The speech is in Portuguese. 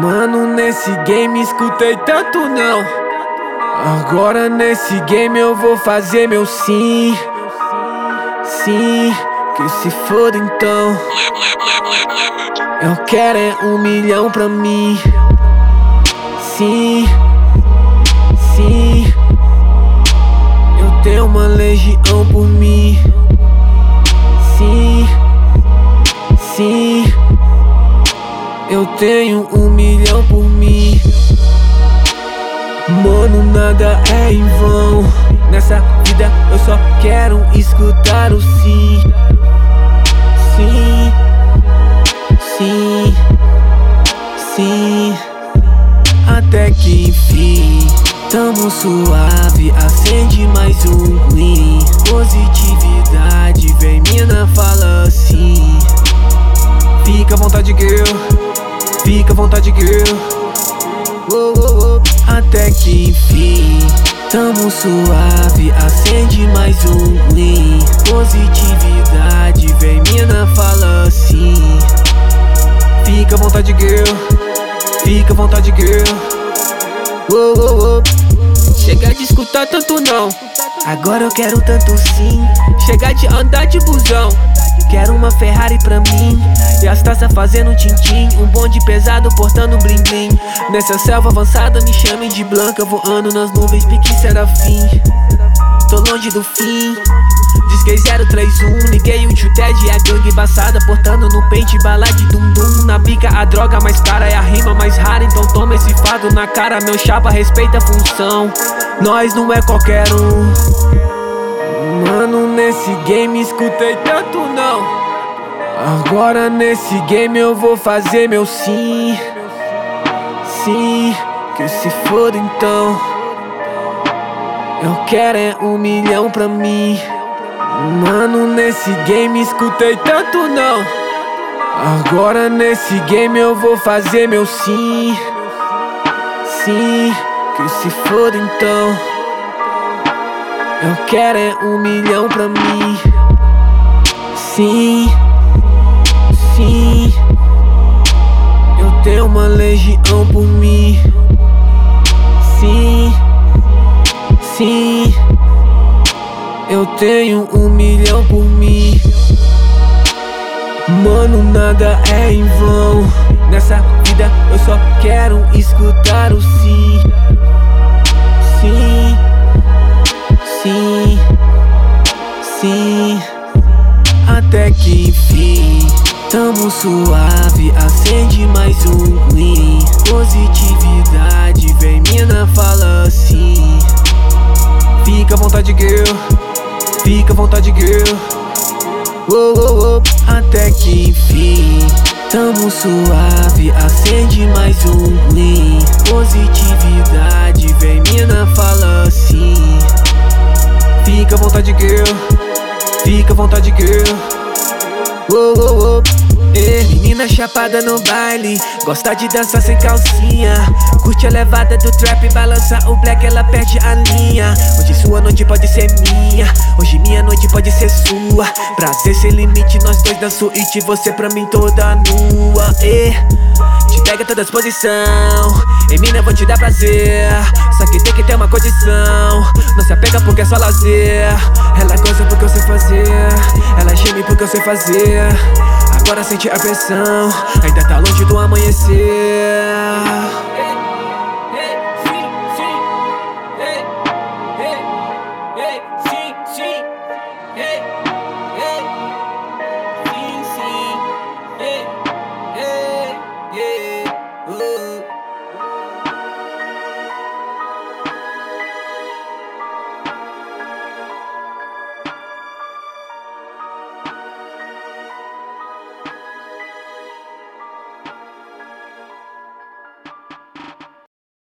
Mano, nesse game escutei tanto não. Agora nesse game eu vou fazer meu sim. Sim, que se foda então. Eu quero é um milhão pra mim. Sim, sim. Eu tenho uma legião por mim. Eu tenho um milhão por mim. Mano, nada é em vão. Nessa vida eu só quero escutar o sim. Sim, sim, sim. Até que enfim, tamo suave. Acende mais um green. Positividade, vem mina, fala assim. Fica à vontade, girl. Fica à vontade, girl. Até que enfim, tamo suave. Acende mais um green. Positividade, vem mina, fala assim. Fica à vontade, girl. Fica à vontade, girl. Chega de escutar tanto não. Agora eu quero tanto sim. Chega de andar de busão. Quero uma Ferrari pra mim. E as taças fazendo tintim. Um bonde pesado portando bling bling Nessa selva avançada me chamem de Blanca. Voando nas nuvens pique serafim Tô longe do fim Disquei 031, liguei o tio Ted e a gangue embaçada Portando no pente bala de dum dum Na bica a droga mais cara é a rima mais rara Então toma esse fado na cara, meu chapa respeita a função Nós não é qualquer um Mano, nesse game escutei tanto não. Agora nesse game eu vou fazer meu sim. Sim, que se foda então. Eu quero é um milhão pra mim. Mano, nesse game escutei tanto não. Agora nesse game eu vou fazer meu sim. Sim, que se foda então. Eu quero é um milhão pra mim. Sim, sim. Eu tenho uma legião por mim. Sim, sim. Tenho um milhão por mim. Mano, nada é em vão. Nessa vida eu só quero escutar o sim. Sim. Sim, sim, até que enfim Tamo suave, acende mais um green Positividade, vem mina, fala assim Fica à vontade, girl Fica à vontade, girl oh, oh, oh. Até que enfim Tamo suave, acende mais um green Positividade, vem mina, fala assim Fica à vontade, girl. Fica à vontade, girl. Oh, oh, oh. Menina chapada no baile, gosta de dançar sem calcinha. Curte a levada do trap, balança o black, ela perde a linha. Hoje sua noite pode ser minha, hoje minha noite pode ser sua. Prazer sem limite, nós dois da suíte, você pra mim toda nua. Eh, te pega toda exposição, em mina vou te dar prazer. Só que tem que ter uma condição, não se apega porque é só lazer. Ela goza porque eu sei fazer, ela geme porque eu sei fazer. Agora sente a pressão, ainda tá longe do amanhecer.